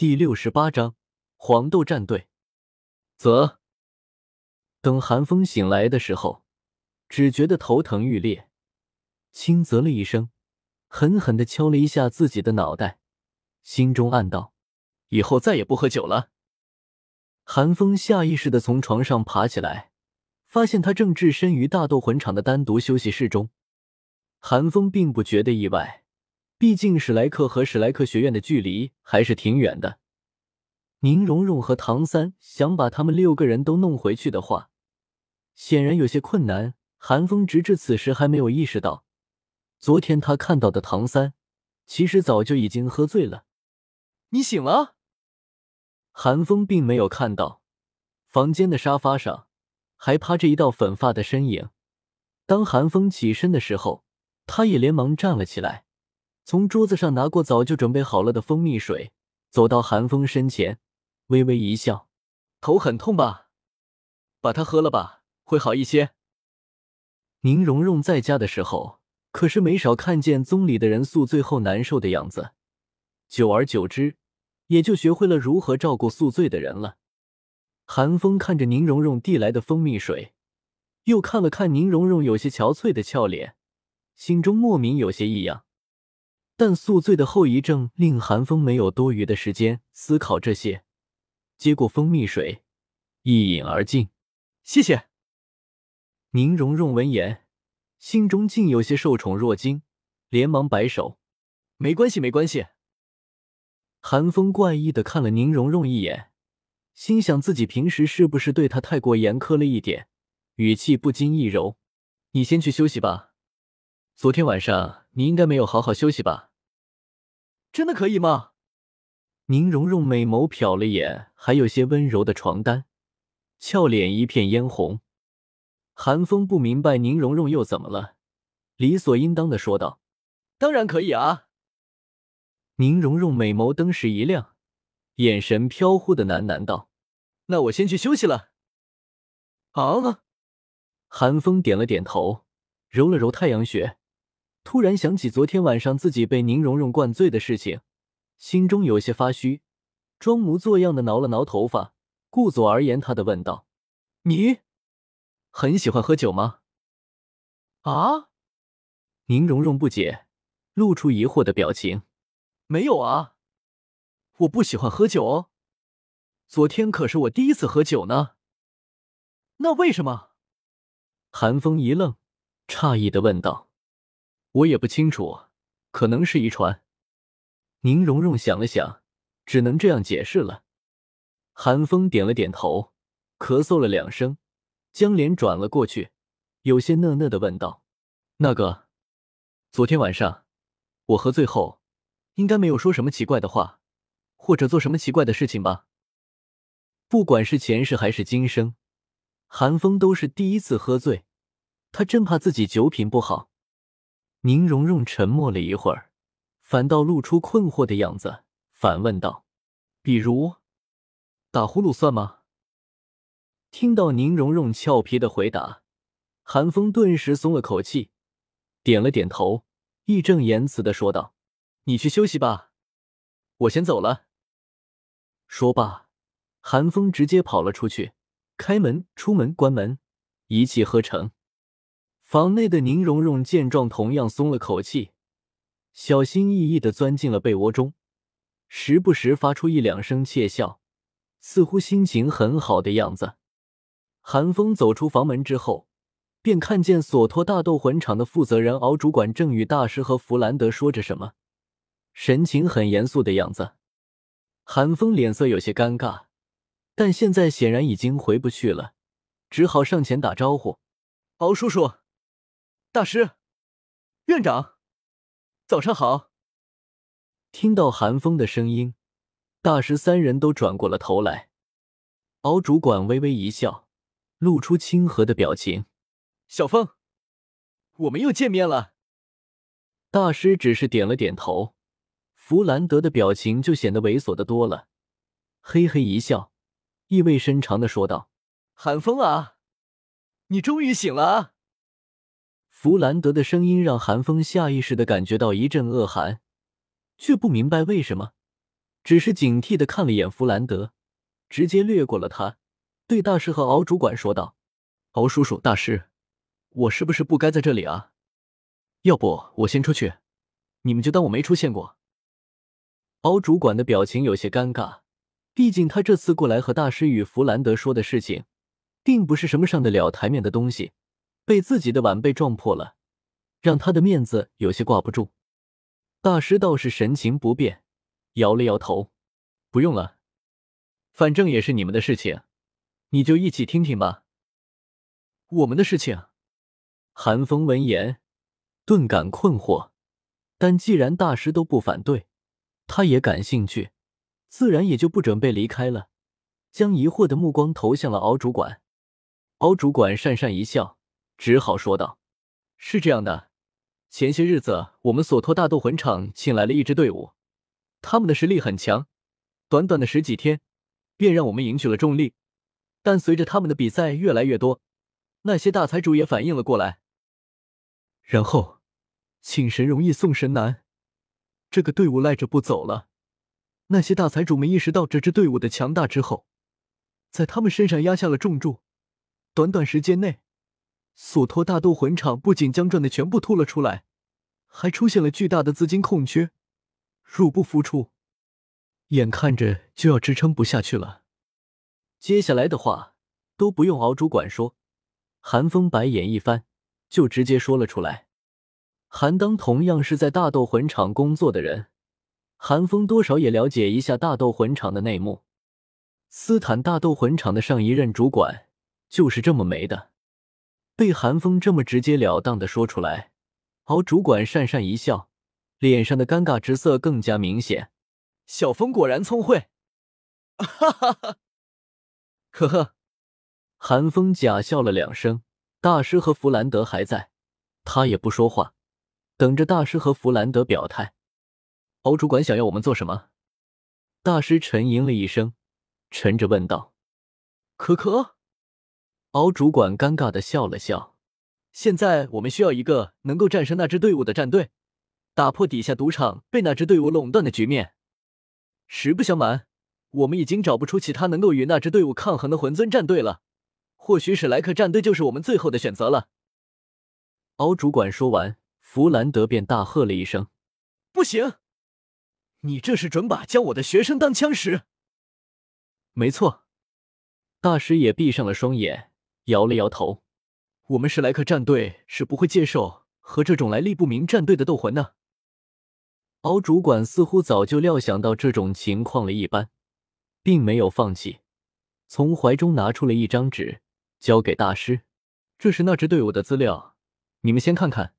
第六十八章黄豆战队。则等寒风醒来的时候，只觉得头疼欲裂，轻啧了一声，狠狠的敲了一下自己的脑袋，心中暗道：以后再也不喝酒了。寒风下意识的从床上爬起来，发现他正置身于大斗魂场的单独休息室中。寒风并不觉得意外。毕竟史莱克和史莱克学院的距离还是挺远的。宁荣荣和唐三想把他们六个人都弄回去的话，显然有些困难。韩风直至此时还没有意识到，昨天他看到的唐三其实早就已经喝醉了。你醒了？韩风并没有看到房间的沙发上还趴着一道粉发的身影。当韩风起身的时候，他也连忙站了起来。从桌子上拿过早就准备好了的蜂蜜水，走到韩风身前，微微一笑：“头很痛吧？把它喝了吧，会好一些。”宁荣荣在家的时候，可是没少看见宗里的人宿醉后难受的样子，久而久之，也就学会了如何照顾宿醉的人了。韩风看着宁荣荣递来的蜂蜜水，又看了看宁荣荣有些憔悴的俏脸，心中莫名有些异样。但宿醉的后遗症令韩风没有多余的时间思考这些，接过蜂蜜水，一饮而尽。谢谢。宁荣荣闻言，心中竟有些受宠若惊，连忙摆手：“没关系，没关系。”韩风怪异的看了宁荣荣一眼，心想自己平时是不是对他太过严苛了一点，语气不禁一柔：“你先去休息吧，昨天晚上你应该没有好好休息吧。”真的可以吗？宁荣荣美眸瞟了眼还有些温柔的床单，俏脸一片嫣红。韩风不明白宁荣荣又怎么了，理所应当的说道：“当然可以啊。”宁荣荣美眸登时一亮，眼神飘忽的喃喃道：“那我先去休息了。”啊！韩风点了点头，揉了揉太阳穴。突然想起昨天晚上自己被宁荣荣灌醉的事情，心中有些发虚，装模作样的挠了挠头发，顾左而言他的问道：“你很喜欢喝酒吗？”啊！宁荣荣不解，露出疑惑的表情：“没有啊，我不喜欢喝酒哦。昨天可是我第一次喝酒呢。那为什么？”韩风一愣，诧异的问道。我也不清楚，可能是遗传。宁荣荣想了想，只能这样解释了。韩风点了点头，咳嗽了两声，将脸转了过去，有些讷讷的问道：“那个，昨天晚上我喝醉后，应该没有说什么奇怪的话，或者做什么奇怪的事情吧？不管是前世还是今生，韩风都是第一次喝醉，他真怕自己酒品不好。”宁荣荣沉默了一会儿，反倒露出困惑的样子，反问道：“比如打呼噜算吗？”听到宁荣荣俏皮的回答，韩风顿时松了口气，点了点头，义正言辞的说道：“你去休息吧，我先走了。”说罢，韩风直接跑了出去，开门、出门、关门，一气呵成。房内的宁荣荣见状，同样松了口气，小心翼翼的钻进了被窝中，时不时发出一两声窃笑，似乎心情很好的样子。韩风走出房门之后，便看见索托大斗魂场的负责人敖主管正与大师和弗兰德说着什么，神情很严肃的样子。韩风脸色有些尴尬，但现在显然已经回不去了，只好上前打招呼：“敖叔叔。”大师，院长，早上好。听到寒风的声音，大师三人都转过了头来。敖主管微微一笑，露出亲和的表情：“小风，我们又见面了。”大师只是点了点头，弗兰德的表情就显得猥琐的多了，嘿嘿一笑，意味深长的说道：“寒风啊，你终于醒了！”弗兰德的声音让韩风下意识的感觉到一阵恶寒，却不明白为什么只是警惕的看了一眼弗兰德，直接掠过了他，对大师和敖主管说道：“敖叔叔，大师，我是不是不该在这里啊？要不我先出去，你们就当我没出现过。”敖主管的表情有些尴尬，毕竟他这次过来和大师与弗兰德说的事情，并不是什么上得了台面的东西，被自己的晚辈撞破了，让他的面子有些挂不住。大师倒是神情不变，摇了摇头：“不用了，反正也是你们的事情，你就一起听听吧。”我们的事情。韩风闻言顿感困惑，但既然大师都不反对，他也感兴趣，自然也就不准备离开了，将疑惑的目光投向了敖主管。敖主管讪讪一笑，只好说道：“是这样的。”前些日子，我们索托大斗魂场请来了一支队伍，他们的实力很强，短短的十几天，便让我们赢取了重力。但随着他们的比赛越来越多，那些大财主也反应了过来，然后请神容易送神难，这个队伍赖着不走了。那些大财主们意识到这支队伍的强大之后，在他们身上压下了重注，短短时间内。索托大斗魂场不仅将赚的全部吐了出来，还出现了巨大的资金空缺，入不敷出，眼看着就要支撑不下去了。接下来的话都不用敖主管说，韩风白眼一翻，就直接说了出来。韩当同样是在大斗魂场工作的人，韩风多少也了解一下大斗魂场的内幕。斯坦大斗魂场的上一任主管就是这么没的。被韩风这么直截了当的说出来，敖主管讪讪一笑，脸上的尴尬之色更加明显。小风果然聪慧，哈哈哈！呵呵，韩风假笑了两声。大师和弗兰德还在，他也不说话，等着大师和弗兰德表态。敖主管想要我们做什么？大师沉吟了一声，沉着问道：“可可。”敖主管尴尬的笑了笑。现在我们需要一个能够战胜那支队伍的战队，打破底下赌场被那支队伍垄断的局面。实不相瞒，我们已经找不出其他能够与那支队伍抗衡的魂尊战队了。或许史莱克战队就是我们最后的选择了。敖主管说完，弗兰德便大喝了一声：“不行！你这是准把将我的学生当枪使？”没错，大师也闭上了双眼。摇了摇头，我们史莱克战队是不会接受和这种来历不明战队的斗魂的。敖主管似乎早就料想到这种情况了一般，并没有放弃，从怀中拿出了一张纸，交给大师：“这是那支队伍的资料，你们先看看。”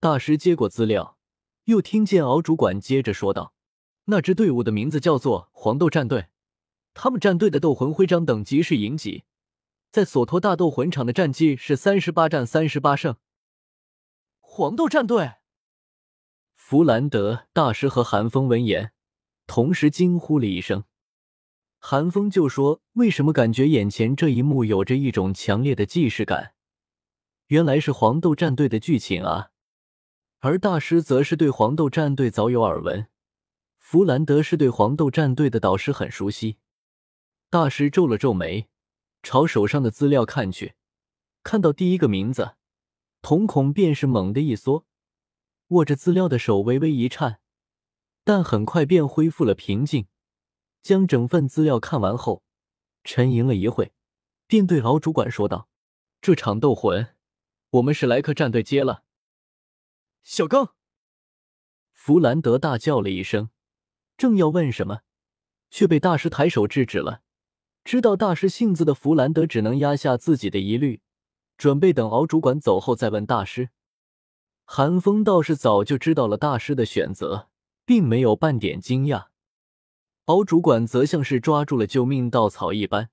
大师接过资料，又听见敖主管接着说道：“那支队伍的名字叫做黄豆战队，他们战队的斗魂徽章等级是银级。”在索托大斗魂场的战绩是三十八战三十八胜。黄豆战队，弗兰德大师和韩风闻言，同时惊呼了一声。韩风就说：“为什么感觉眼前这一幕有着一种强烈的既视感？原来是黄豆战队的剧情啊！”而大师则是对黄豆战队早有耳闻，弗兰德是对黄豆战队的导师很熟悉。大师皱了皱眉。朝手上的资料看去，看到第一个名字，瞳孔便是猛地一缩，握着资料的手微微一颤，但很快便恢复了平静。将整份资料看完后，沉吟了一会，便对敖主管说道：“这场斗魂，我们史莱克战队接了。”小刚，弗兰德大叫了一声，正要问什么，却被大师抬手制止了。知道大师性子的弗兰德只能压下自己的疑虑，准备等敖主管走后再问大师。韩风倒是早就知道了大师的选择，并没有半点惊讶。敖主管则像是抓住了救命稻草一般，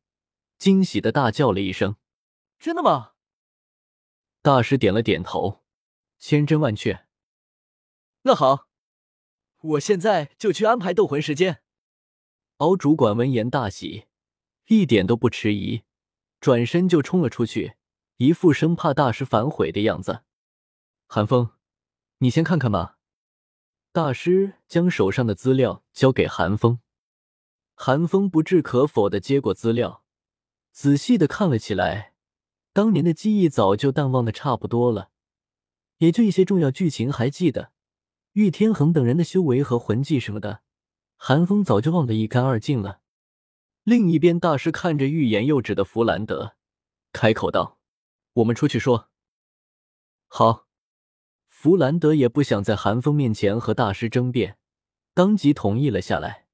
惊喜的大叫了一声：“真的吗？”大师点了点头，千真万确。那好，我现在就去安排斗魂时间。敖主管闻言大喜。一点都不迟疑，转身就冲了出去，一副生怕大师反悔的样子。韩风，你先看看吧。大师将手上的资料交给韩风，韩风不置可否的接过资料，仔细的看了起来。当年的记忆早就淡忘的差不多了，也就一些重要剧情还记得。玉天恒等人的修为和魂技什么的，韩风早就忘得一干二净了。另一边，大师看着欲言又止的弗兰德，开口道：“我们出去说。”好。弗兰德也不想在寒风面前和大师争辩，当即同意了下来。